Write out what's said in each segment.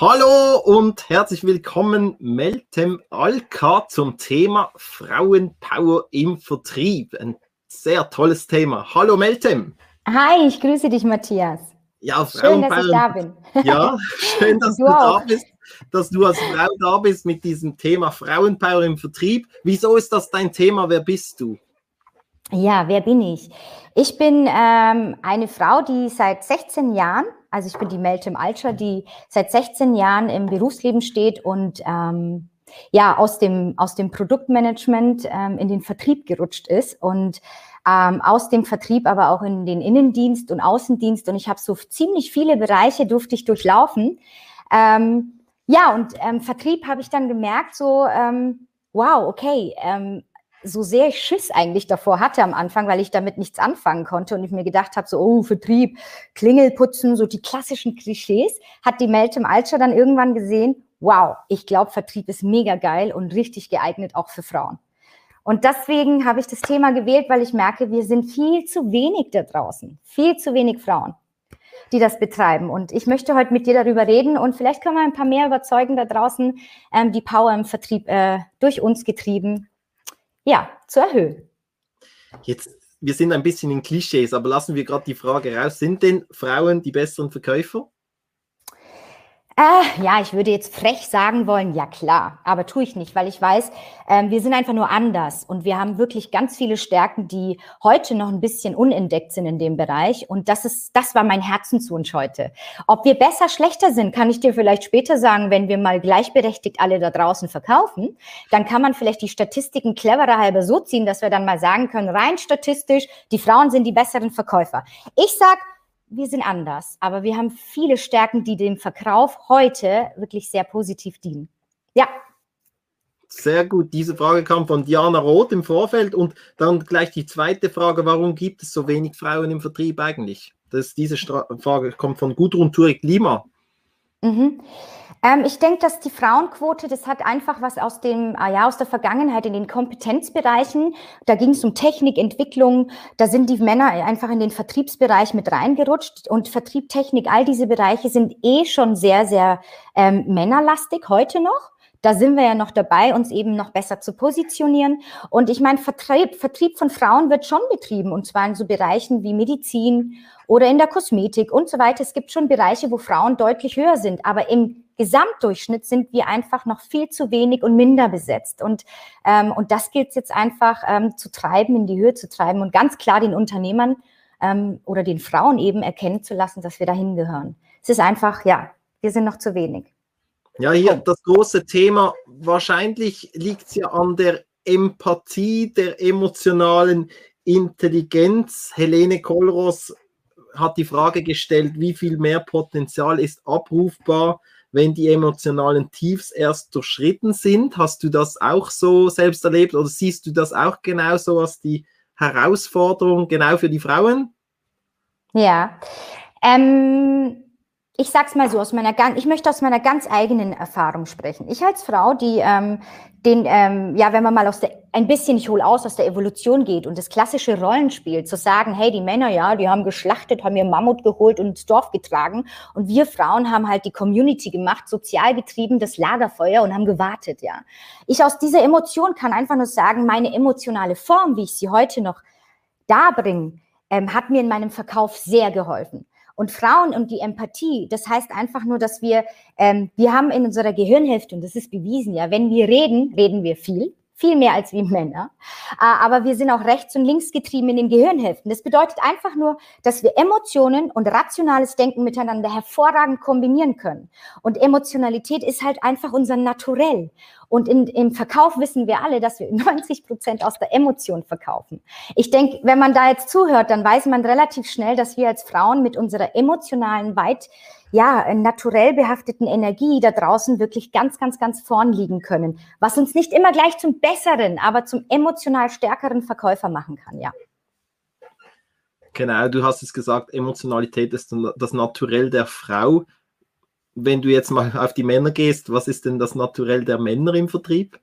Hallo und herzlich willkommen, Meltem Alka, zum Thema Frauenpower im Vertrieb. Ein sehr tolles Thema. Hallo Meltem. Hi, ich grüße dich, Matthias. Ja, schön, dass ich da bin. Ja, schön, dass du, du da bist, dass du als Frau da bist mit diesem Thema Frauenpower im Vertrieb. Wieso ist das dein Thema? Wer bist du? Ja, wer bin ich? Ich bin ähm, eine Frau, die seit 16 Jahren, also ich bin die Meltem Altscher, die seit 16 Jahren im Berufsleben steht und ähm, ja aus dem aus dem Produktmanagement ähm, in den Vertrieb gerutscht ist und ähm, aus dem Vertrieb aber auch in den Innendienst und Außendienst und ich habe so ziemlich viele Bereiche durfte ich durchlaufen. Ähm, ja und ähm, Vertrieb habe ich dann gemerkt so ähm, wow okay ähm, so sehr ich Schiss eigentlich davor hatte am Anfang, weil ich damit nichts anfangen konnte und ich mir gedacht habe, so, oh, Vertrieb, Klingelputzen, so die klassischen Klischees, hat die Meltem Altscher dann irgendwann gesehen, wow, ich glaube, Vertrieb ist mega geil und richtig geeignet auch für Frauen. Und deswegen habe ich das Thema gewählt, weil ich merke, wir sind viel zu wenig da draußen, viel zu wenig Frauen, die das betreiben. Und ich möchte heute mit dir darüber reden und vielleicht können wir ein paar mehr überzeugen da draußen, ähm, die Power im Vertrieb äh, durch uns getrieben ja, zu erhöhen. Jetzt, wir sind ein bisschen in Klischees, aber lassen wir gerade die Frage raus, sind denn Frauen die besseren Verkäufer? Äh, ja, ich würde jetzt frech sagen wollen, ja klar, aber tue ich nicht, weil ich weiß, ähm, wir sind einfach nur anders und wir haben wirklich ganz viele Stärken, die heute noch ein bisschen unentdeckt sind in dem Bereich und das ist, das war mein Herzenswunsch heute. Ob wir besser, schlechter sind, kann ich dir vielleicht später sagen, wenn wir mal gleichberechtigt alle da draußen verkaufen, dann kann man vielleicht die Statistiken cleverer halber so ziehen, dass wir dann mal sagen können, rein statistisch, die Frauen sind die besseren Verkäufer. Ich sag, wir sind anders, aber wir haben viele Stärken, die dem Verkauf heute wirklich sehr positiv dienen. Ja. Sehr gut. Diese Frage kam von Diana Roth im Vorfeld und dann gleich die zweite Frage: Warum gibt es so wenig Frauen im Vertrieb eigentlich? Das, diese Stra Frage kommt von Gudrun Turek-Lima. Mhm. Ähm, ich denke, dass die Frauenquote, das hat einfach was aus dem, ah ja, aus der Vergangenheit in den Kompetenzbereichen. Da ging es um Technik, Entwicklung. Da sind die Männer einfach in den Vertriebsbereich mit reingerutscht. Und Vertrieb, Technik, all diese Bereiche sind eh schon sehr, sehr ähm, männerlastig heute noch. Da sind wir ja noch dabei, uns eben noch besser zu positionieren. Und ich meine, Vertrieb, Vertrieb von Frauen wird schon betrieben, und zwar in so Bereichen wie Medizin oder in der Kosmetik und so weiter. Es gibt schon Bereiche, wo Frauen deutlich höher sind, aber im Gesamtdurchschnitt sind wir einfach noch viel zu wenig und minder besetzt. Und, ähm, und das gilt es jetzt einfach ähm, zu treiben, in die Höhe zu treiben und ganz klar den Unternehmern ähm, oder den Frauen eben erkennen zu lassen, dass wir dahin gehören. Es ist einfach, ja, wir sind noch zu wenig. Ja, hier das große Thema, wahrscheinlich liegt es ja an der Empathie, der emotionalen Intelligenz. Helene Kollros hat die Frage gestellt, wie viel mehr Potenzial ist abrufbar, wenn die emotionalen Tiefs erst durchschritten sind. Hast du das auch so selbst erlebt oder siehst du das auch genauso als die Herausforderung genau für die Frauen? Ja, ähm, ich sag's mal so, aus meiner ganz, ich möchte aus meiner ganz eigenen Erfahrung sprechen. Ich als Frau, die ähm, den, ähm, ja, wenn man mal aus der, ein bisschen, ich hole aus, aus der Evolution geht und das klassische Rollenspiel, zu sagen, hey, die Männer, ja, die haben geschlachtet, haben ihr Mammut geholt und ins Dorf getragen und wir Frauen haben halt die Community gemacht, sozial getrieben, das Lagerfeuer und haben gewartet, ja. Ich aus dieser Emotion kann einfach nur sagen, meine emotionale Form, wie ich sie heute noch darbringe, ähm, hat mir in meinem Verkauf sehr geholfen. Und Frauen und die Empathie, das heißt einfach nur, dass wir, ähm, wir haben in unserer Gehirnhälfte, und das ist bewiesen, ja, wenn wir reden, reden wir viel viel mehr als wie Männer. Äh, aber wir sind auch rechts und links getrieben in den Gehirnhälften. Das bedeutet einfach nur, dass wir Emotionen und rationales Denken miteinander hervorragend kombinieren können. Und Emotionalität ist halt einfach unser Naturell. Und in, im Verkauf wissen wir alle, dass wir 90 Prozent aus der Emotion verkaufen. Ich denke, wenn man da jetzt zuhört, dann weiß man relativ schnell, dass wir als Frauen mit unserer emotionalen, weit ja, naturell behafteten Energie da draußen wirklich ganz, ganz, ganz vorn liegen können, was uns nicht immer gleich zum besseren, aber zum emotional stärkeren Verkäufer machen kann, ja. Genau, du hast es gesagt, Emotionalität ist das Naturell der Frau. Wenn du jetzt mal auf die Männer gehst, was ist denn das Naturell der Männer im Vertrieb?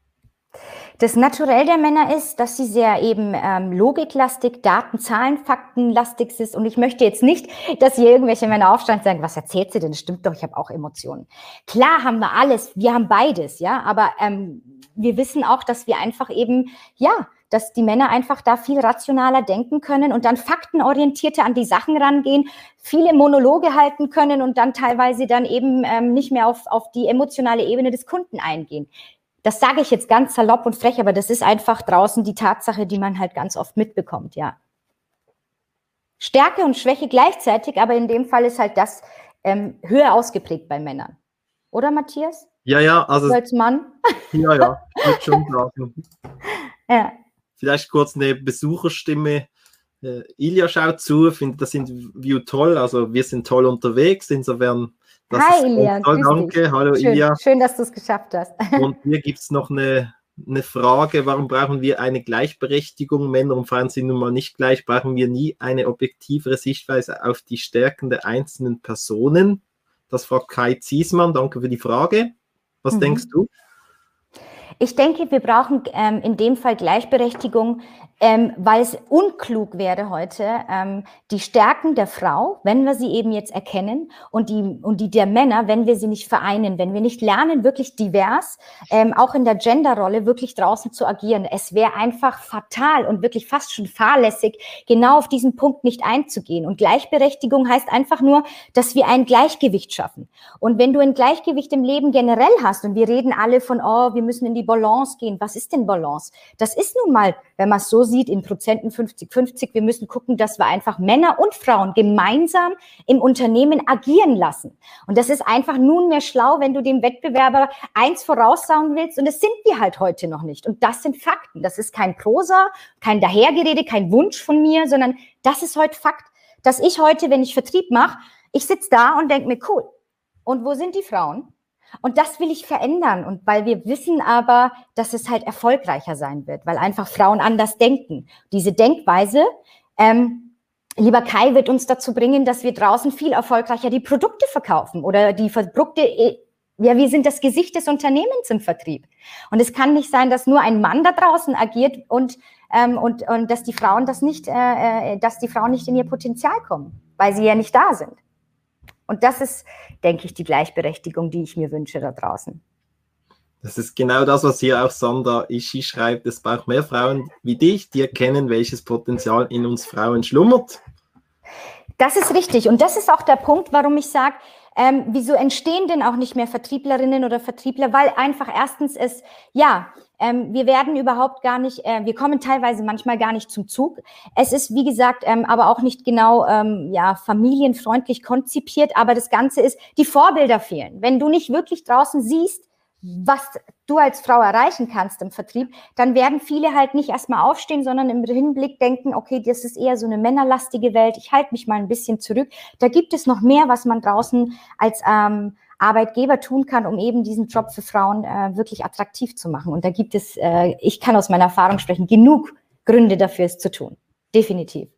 Das Naturell der Männer ist, dass sie sehr eben ähm, logiklastig, Daten, Zahlen, Faktenlastig ist. Und ich möchte jetzt nicht, dass hier irgendwelche Männer aufstehen und sagen, was erzählt sie denn? Stimmt doch, ich habe auch Emotionen. Klar haben wir alles, wir haben beides, ja, aber ähm, wir wissen auch, dass wir einfach eben, ja, dass die Männer einfach da viel rationaler denken können und dann faktenorientierter an die Sachen rangehen, viele Monologe halten können und dann teilweise dann eben ähm, nicht mehr auf, auf die emotionale Ebene des Kunden eingehen. Das sage ich jetzt ganz salopp und frech, aber das ist einfach draußen die Tatsache, die man halt ganz oft mitbekommt, ja. Stärke und Schwäche gleichzeitig, aber in dem Fall ist halt das ähm, höher ausgeprägt bei Männern. Oder Matthias? Ja, ja, also. Als Mann? Ja, ja, würde schon sagen. ja. Vielleicht kurz eine Besucherstimme. Äh, Ilja schaut zu, findet das Interview toll. Also, wir sind toll unterwegs. Insofern das Hi Ilja, danke. Hallo schön, Ilja. Schön, dass du es geschafft hast. Und hier gibt es noch eine, eine Frage, warum brauchen wir eine Gleichberechtigung? Männer und Frauen sind nun mal nicht gleich. Brauchen wir nie eine objektivere Sichtweise auf die Stärken der einzelnen Personen? Das fragt Kai Ziesmann. Danke für die Frage. Was mhm. denkst du? Ich denke, wir brauchen ähm, in dem Fall Gleichberechtigung ähm, weil es unklug wäre heute, ähm, die Stärken der Frau, wenn wir sie eben jetzt erkennen, und die, und die der Männer, wenn wir sie nicht vereinen, wenn wir nicht lernen, wirklich divers, ähm, auch in der Genderrolle wirklich draußen zu agieren. Es wäre einfach fatal und wirklich fast schon fahrlässig, genau auf diesen Punkt nicht einzugehen. Und Gleichberechtigung heißt einfach nur, dass wir ein Gleichgewicht schaffen. Und wenn du ein Gleichgewicht im Leben generell hast, und wir reden alle von, oh, wir müssen in die Balance gehen. Was ist denn Balance? Das ist nun mal, wenn man es so sieht, in Prozenten 50-50. Wir müssen gucken, dass wir einfach Männer und Frauen gemeinsam im Unternehmen agieren lassen. Und das ist einfach nunmehr schlau, wenn du dem Wettbewerber eins voraussagen willst. Und das sind wir halt heute noch nicht. Und das sind Fakten. Das ist kein Prosa, kein Dahergerede, kein Wunsch von mir, sondern das ist heute Fakt, dass ich heute, wenn ich Vertrieb mache, ich sitze da und denke mir, cool. Und wo sind die Frauen? Und das will ich verändern. Und weil wir wissen aber, dass es halt erfolgreicher sein wird, weil einfach Frauen anders denken. Diese Denkweise, ähm, lieber Kai, wird uns dazu bringen, dass wir draußen viel erfolgreicher die Produkte verkaufen oder die Produkte, äh, ja, wir sind das Gesicht des Unternehmens im Vertrieb. Und es kann nicht sein, dass nur ein Mann da draußen agiert und, ähm, und, und dass die Frauen das nicht, äh, äh dass die Frauen nicht in ihr Potenzial kommen, weil sie ja nicht da sind. Und das ist, denke ich, die Gleichberechtigung, die ich mir wünsche da draußen. Das ist genau das, was hier auch Sandra Ishi schreibt. Es braucht mehr Frauen wie dich, die erkennen, welches Potenzial in uns Frauen schlummert. Das ist richtig. Und das ist auch der Punkt, warum ich sage, ähm, wieso entstehen denn auch nicht mehr Vertrieblerinnen oder Vertriebler? Weil einfach erstens es, ja, ähm, wir werden überhaupt gar nicht, äh, wir kommen teilweise manchmal gar nicht zum Zug. Es ist, wie gesagt, ähm, aber auch nicht genau ähm, ja, familienfreundlich konzipiert, aber das Ganze ist, die Vorbilder fehlen. Wenn du nicht wirklich draußen siehst, was du als Frau erreichen kannst im Vertrieb, dann werden viele halt nicht erstmal aufstehen, sondern im Hinblick denken, okay, das ist eher so eine männerlastige Welt, ich halte mich mal ein bisschen zurück. Da gibt es noch mehr, was man draußen als ähm, Arbeitgeber tun kann, um eben diesen Job für Frauen äh, wirklich attraktiv zu machen. Und da gibt es, äh, ich kann aus meiner Erfahrung sprechen, genug Gründe dafür, es zu tun. Definitiv.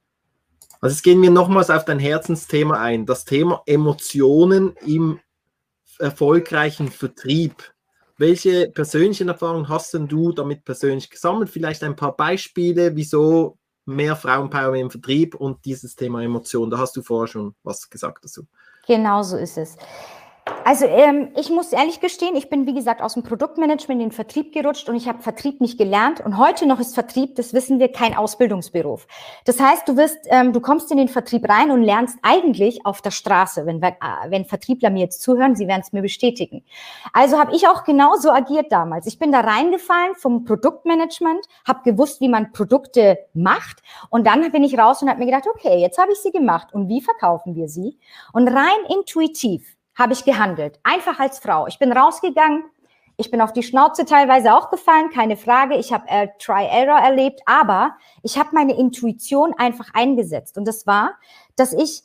Also jetzt gehen wir nochmals auf dein Herzensthema ein, das Thema Emotionen im erfolgreichen Vertrieb. Welche persönlichen Erfahrungen hast denn du damit persönlich gesammelt? Vielleicht ein paar Beispiele, wieso mehr Frauenpower im Vertrieb und dieses Thema Emotionen. Da hast du vorher schon was gesagt dazu. Genau so ist es. Also ähm, ich muss ehrlich gestehen, ich bin wie gesagt aus dem Produktmanagement in den Vertrieb gerutscht und ich habe Vertrieb nicht gelernt. Und heute noch ist Vertrieb, das wissen wir, kein Ausbildungsberuf. Das heißt, du wirst, ähm, du kommst in den Vertrieb rein und lernst eigentlich auf der Straße. Wenn, äh, wenn Vertriebler mir jetzt zuhören, sie werden es mir bestätigen. Also habe ich auch genauso agiert damals. Ich bin da reingefallen vom Produktmanagement, habe gewusst, wie man Produkte macht und dann bin ich raus und habe mir gedacht, okay, jetzt habe ich sie gemacht und wie verkaufen wir sie? Und rein intuitiv habe ich gehandelt. Einfach als Frau. Ich bin rausgegangen. Ich bin auf die Schnauze teilweise auch gefallen, keine Frage. Ich habe äh, Try-Error erlebt, aber ich habe meine Intuition einfach eingesetzt. Und das war, dass ich,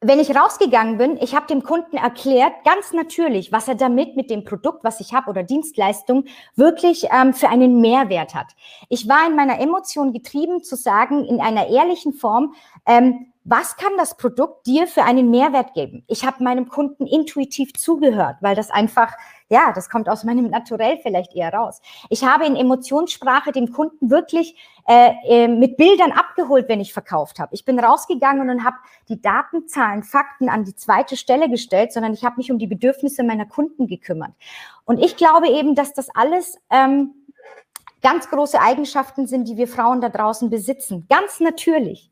wenn ich rausgegangen bin, ich habe dem Kunden erklärt, ganz natürlich, was er damit mit dem Produkt, was ich habe oder Dienstleistung, wirklich ähm, für einen Mehrwert hat. Ich war in meiner Emotion getrieben zu sagen, in einer ehrlichen Form, ähm, was kann das Produkt dir für einen Mehrwert geben? Ich habe meinem Kunden intuitiv zugehört, weil das einfach ja, das kommt aus meinem Naturell vielleicht eher raus. Ich habe in Emotionssprache dem Kunden wirklich äh, äh, mit Bildern abgeholt, wenn ich verkauft habe. Ich bin rausgegangen und habe die Daten, Zahlen, Fakten an die zweite Stelle gestellt, sondern ich habe mich um die Bedürfnisse meiner Kunden gekümmert. Und ich glaube eben, dass das alles ähm, ganz große Eigenschaften sind, die wir Frauen da draußen besitzen. Ganz natürlich.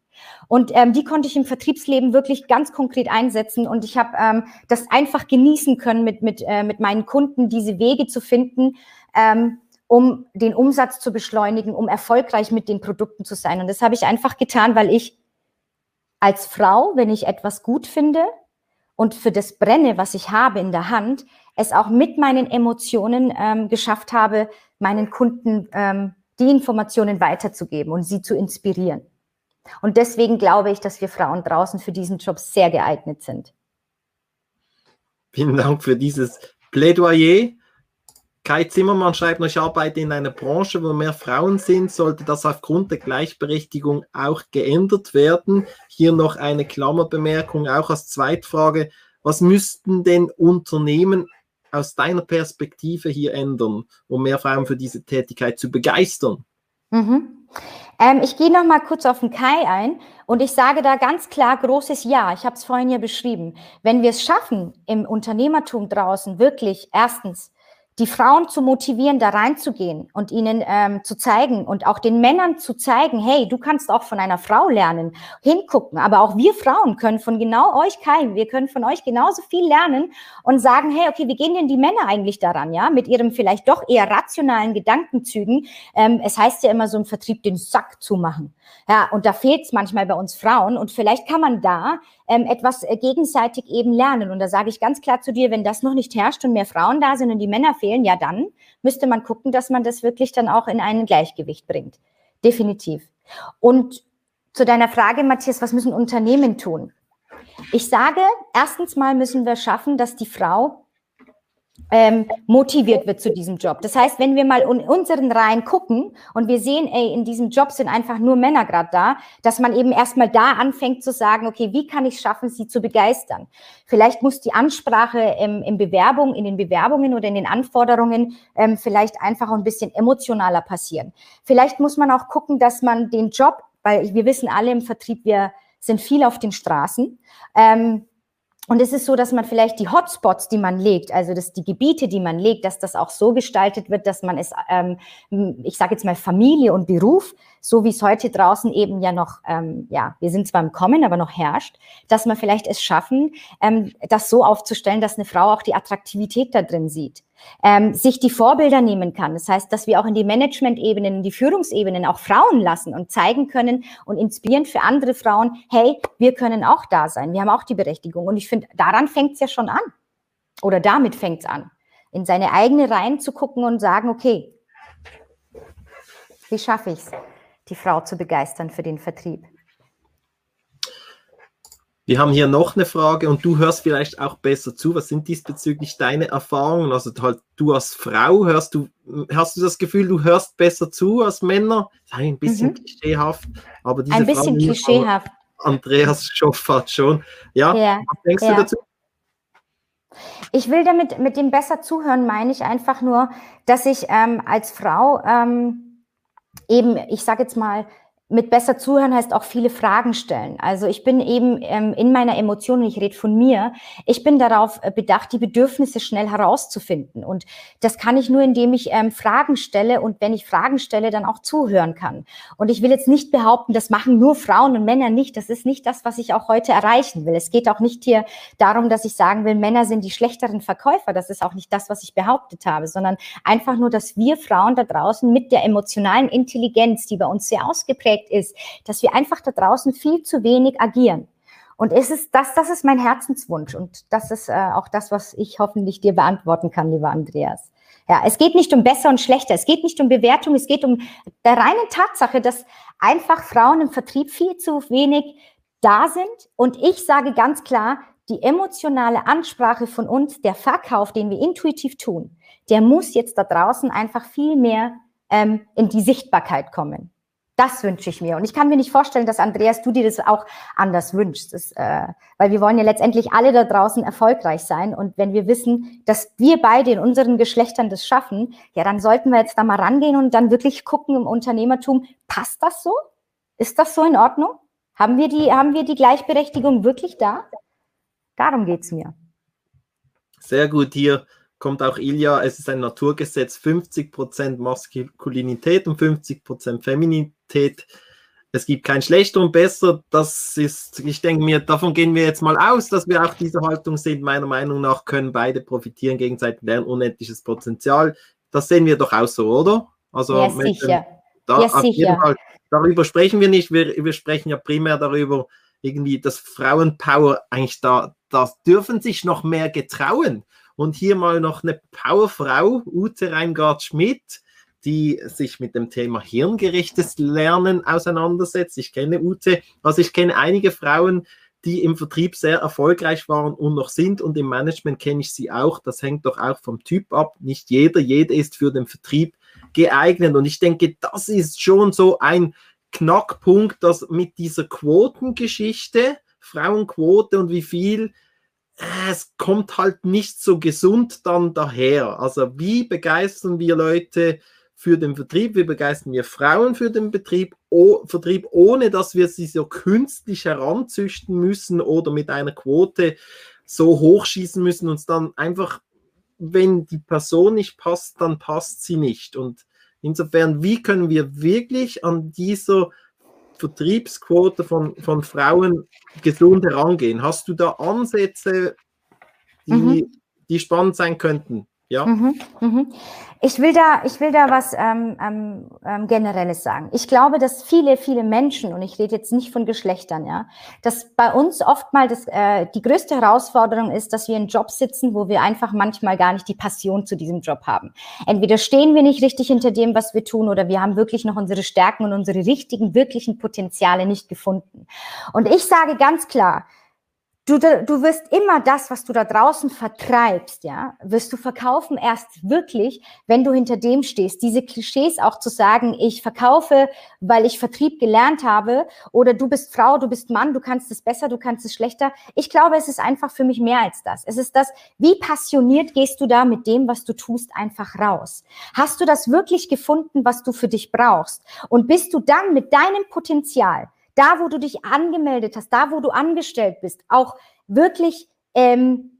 Und ähm, die konnte ich im Vertriebsleben wirklich ganz konkret einsetzen. Und ich habe ähm, das einfach genießen können, mit, mit, äh, mit meinen Kunden diese Wege zu finden, ähm, um den Umsatz zu beschleunigen, um erfolgreich mit den Produkten zu sein. Und das habe ich einfach getan, weil ich als Frau, wenn ich etwas gut finde und für das brenne, was ich habe in der Hand, es auch mit meinen Emotionen ähm, geschafft habe, meinen Kunden ähm, die Informationen weiterzugeben und sie zu inspirieren. Und deswegen glaube ich, dass wir Frauen draußen für diesen Job sehr geeignet sind. Vielen Dank für dieses Plädoyer. Kai Zimmermann schreibt noch, ich arbeite in einer Branche, wo mehr Frauen sind. Sollte das aufgrund der Gleichberechtigung auch geändert werden? Hier noch eine Klammerbemerkung, auch als Zweitfrage. Was müssten denn Unternehmen aus deiner Perspektive hier ändern, um mehr Frauen für diese Tätigkeit zu begeistern? Mhm. Ähm, ich gehe noch mal kurz auf den Kai ein und ich sage da ganz klar großes Ja. Ich habe es vorhin ja beschrieben. Wenn wir es schaffen, im Unternehmertum draußen wirklich erstens die Frauen zu motivieren, da reinzugehen und ihnen ähm, zu zeigen und auch den Männern zu zeigen, hey, du kannst auch von einer Frau lernen, hingucken. Aber auch wir Frauen können von genau euch, Kai, wir können von euch genauso viel lernen und sagen, hey, okay, wie gehen denn die Männer eigentlich daran, ja, mit ihrem vielleicht doch eher rationalen Gedankenzügen. Ähm, es heißt ja immer so im Vertrieb, den Sack zu machen. Ja, und da fehlt es manchmal bei uns Frauen. Und vielleicht kann man da ähm, etwas äh, gegenseitig eben lernen. Und da sage ich ganz klar zu dir, wenn das noch nicht herrscht und mehr Frauen da sind und die Männer fehlen, ja dann müsste man gucken, dass man das wirklich dann auch in ein Gleichgewicht bringt. Definitiv. Und zu deiner Frage, Matthias, was müssen Unternehmen tun? Ich sage, erstens mal müssen wir schaffen, dass die Frau ähm, motiviert wird zu diesem Job. Das heißt, wenn wir mal in unseren Reihen gucken und wir sehen, ey, in diesem Job sind einfach nur Männer gerade da, dass man eben erstmal da anfängt zu sagen, okay, wie kann ich schaffen, sie zu begeistern? Vielleicht muss die Ansprache im, im Bewerbung, in den Bewerbungen oder in den Anforderungen ähm, vielleicht einfach ein bisschen emotionaler passieren. Vielleicht muss man auch gucken, dass man den Job, weil wir wissen alle im Vertrieb, wir sind viel auf den Straßen, ähm, und es ist so, dass man vielleicht die Hotspots, die man legt, also dass die Gebiete, die man legt, dass das auch so gestaltet wird, dass man es, ähm, ich sage jetzt mal Familie und Beruf, so wie es heute draußen eben ja noch, ähm, ja, wir sind zwar im Kommen, aber noch herrscht, dass man vielleicht es schaffen, ähm, das so aufzustellen, dass eine Frau auch die Attraktivität da drin sieht ähm, sich die Vorbilder nehmen kann. Das heißt, dass wir auch in die Management-Ebenen, in die Führungsebenen auch Frauen lassen und zeigen können und inspirieren für andere Frauen, hey, wir können auch da sein, wir haben auch die Berechtigung. Und ich finde, daran fängt es ja schon an. Oder damit fängt es an. In seine eigene Reihen zu gucken und sagen, okay, wie schaffe ich es, die Frau zu begeistern für den Vertrieb? Wir haben hier noch eine Frage und du hörst vielleicht auch besser zu. Was sind diesbezüglich deine Erfahrungen? Also halt du als Frau hörst du, hast du das Gefühl, du hörst besser zu als Männer? Ein bisschen mhm. klischeehaft, aber diese ein bisschen Frau, klischeehaft. Andreas Schoffert schon. Ja, ja was denkst ja. du dazu? Ich will damit mit dem besser zuhören, meine ich einfach nur, dass ich ähm, als Frau ähm, eben, ich sage jetzt mal, mit besser zuhören heißt auch viele Fragen stellen. Also ich bin eben ähm, in meiner Emotion, ich rede von mir, ich bin darauf äh, bedacht, die Bedürfnisse schnell herauszufinden. Und das kann ich nur, indem ich ähm, Fragen stelle und wenn ich Fragen stelle, dann auch zuhören kann. Und ich will jetzt nicht behaupten, das machen nur Frauen und Männer nicht. Das ist nicht das, was ich auch heute erreichen will. Es geht auch nicht hier darum, dass ich sagen will, Männer sind die schlechteren Verkäufer. Das ist auch nicht das, was ich behauptet habe, sondern einfach nur, dass wir Frauen da draußen mit der emotionalen Intelligenz, die bei uns sehr ausgeprägt geprägt ist, dass wir einfach da draußen viel zu wenig agieren. Und es ist das, das ist mein Herzenswunsch und das ist äh, auch das, was ich hoffentlich dir beantworten kann, lieber Andreas. Ja, es geht nicht um besser und schlechter, es geht nicht um Bewertung, es geht um der reine Tatsache, dass einfach Frauen im Vertrieb viel zu wenig da sind. Und ich sage ganz klar, die emotionale Ansprache von uns, der Verkauf, den wir intuitiv tun, der muss jetzt da draußen einfach viel mehr ähm, in die Sichtbarkeit kommen. Das wünsche ich mir. Und ich kann mir nicht vorstellen, dass Andreas, du dir das auch anders wünschst. Das, äh, weil wir wollen ja letztendlich alle da draußen erfolgreich sein. Und wenn wir wissen, dass wir beide in unseren Geschlechtern das schaffen, ja, dann sollten wir jetzt da mal rangehen und dann wirklich gucken im Unternehmertum, passt das so? Ist das so in Ordnung? Haben wir die, haben wir die Gleichberechtigung wirklich da? Darum geht's mir. Sehr gut hier kommt auch Ilja, es ist ein Naturgesetz, 50% Maskulinität und 50% Feminität. Es gibt kein schlechter und besser. Das ist, ich denke mir, davon gehen wir jetzt mal aus, dass wir auch diese Haltung sind. Meiner Meinung nach können beide profitieren gegenseitig, wären unendliches Potenzial. Das sehen wir doch auch so, oder? Also ja, sicher. Da, ja, sicher. Fall, darüber sprechen wir nicht. Wir, wir sprechen ja primär darüber, irgendwie, dass Frauenpower eigentlich da, das dürfen sich noch mehr getrauen. Und hier mal noch eine Powerfrau, Ute Reingard-Schmidt, die sich mit dem Thema hirngerechtes Lernen auseinandersetzt. Ich kenne Ute, also ich kenne einige Frauen, die im Vertrieb sehr erfolgreich waren und noch sind und im Management kenne ich sie auch. Das hängt doch auch vom Typ ab. Nicht jeder, jeder ist für den Vertrieb geeignet und ich denke, das ist schon so ein Knackpunkt, dass mit dieser Quotengeschichte, Frauenquote und wie viel es kommt halt nicht so gesund dann daher. Also wie begeistern wir Leute für den Vertrieb, wie begeistern wir Frauen für den Betrieb, oh, Vertrieb, ohne dass wir sie so künstlich heranzüchten müssen oder mit einer Quote so hochschießen müssen, uns dann einfach, wenn die Person nicht passt, dann passt sie nicht. Und insofern, wie können wir wirklich an dieser Vertriebsquote von, von Frauen gesund herangehen? Hast du da Ansätze, die, mhm. die spannend sein könnten? Ja. Mhm, mhm. Ich will da, ich will da was ähm, ähm, ähm, Generelles sagen. Ich glaube, dass viele, viele Menschen, und ich rede jetzt nicht von Geschlechtern, ja, dass bei uns oftmals das, äh, die größte Herausforderung ist, dass wir in Jobs sitzen, wo wir einfach manchmal gar nicht die Passion zu diesem Job haben. Entweder stehen wir nicht richtig hinter dem, was wir tun, oder wir haben wirklich noch unsere Stärken und unsere richtigen, wirklichen Potenziale nicht gefunden. Und ich sage ganz klar, Du, du wirst immer das, was du da draußen vertreibst, ja, wirst du verkaufen erst wirklich, wenn du hinter dem stehst. Diese Klischees auch zu sagen, ich verkaufe, weil ich Vertrieb gelernt habe, oder du bist Frau, du bist Mann, du kannst es besser, du kannst es schlechter. Ich glaube, es ist einfach für mich mehr als das. Es ist das, wie passioniert gehst du da mit dem, was du tust, einfach raus? Hast du das wirklich gefunden, was du für dich brauchst? Und bist du dann mit deinem Potenzial da, wo du dich angemeldet hast, da, wo du angestellt bist, auch wirklich, ähm,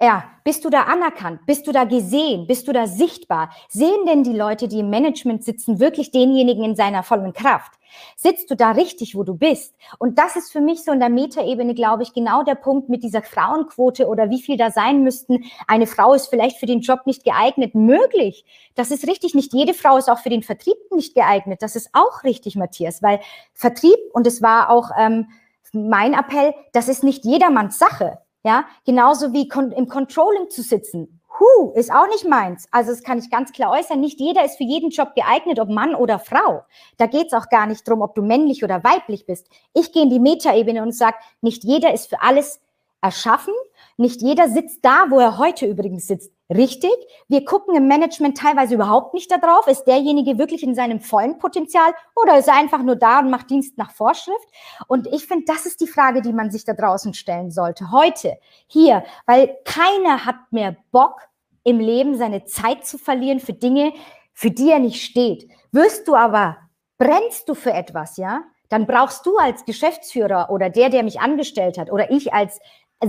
ja, bist du da anerkannt? Bist du da gesehen? Bist du da sichtbar? Sehen denn die Leute, die im Management sitzen, wirklich denjenigen in seiner vollen Kraft? Sitzt du da richtig, wo du bist? Und das ist für mich so in der Metaebene, glaube ich, genau der Punkt mit dieser Frauenquote oder wie viel da sein müssten. Eine Frau ist vielleicht für den Job nicht geeignet. Möglich. Das ist richtig. Nicht jede Frau ist auch für den Vertrieb nicht geeignet. Das ist auch richtig, Matthias, weil Vertrieb, und es war auch ähm, mein Appell, das ist nicht jedermanns Sache. Ja, genauso wie im Controlling zu sitzen Huh, ist auch nicht meins. Also das kann ich ganz klar äußern. Nicht jeder ist für jeden Job geeignet, ob Mann oder Frau. Da geht es auch gar nicht drum, ob du männlich oder weiblich bist. Ich gehe in die Metaebene und sage, nicht jeder ist für alles erschaffen. Nicht jeder sitzt da, wo er heute übrigens sitzt. Richtig. Wir gucken im Management teilweise überhaupt nicht darauf. Ist derjenige wirklich in seinem vollen Potenzial oder ist er einfach nur da und macht Dienst nach Vorschrift? Und ich finde, das ist die Frage, die man sich da draußen stellen sollte. Heute, hier, weil keiner hat mehr Bock im Leben seine Zeit zu verlieren für Dinge, für die er nicht steht. Wirst du aber, brennst du für etwas, ja? Dann brauchst du als Geschäftsführer oder der, der mich angestellt hat oder ich als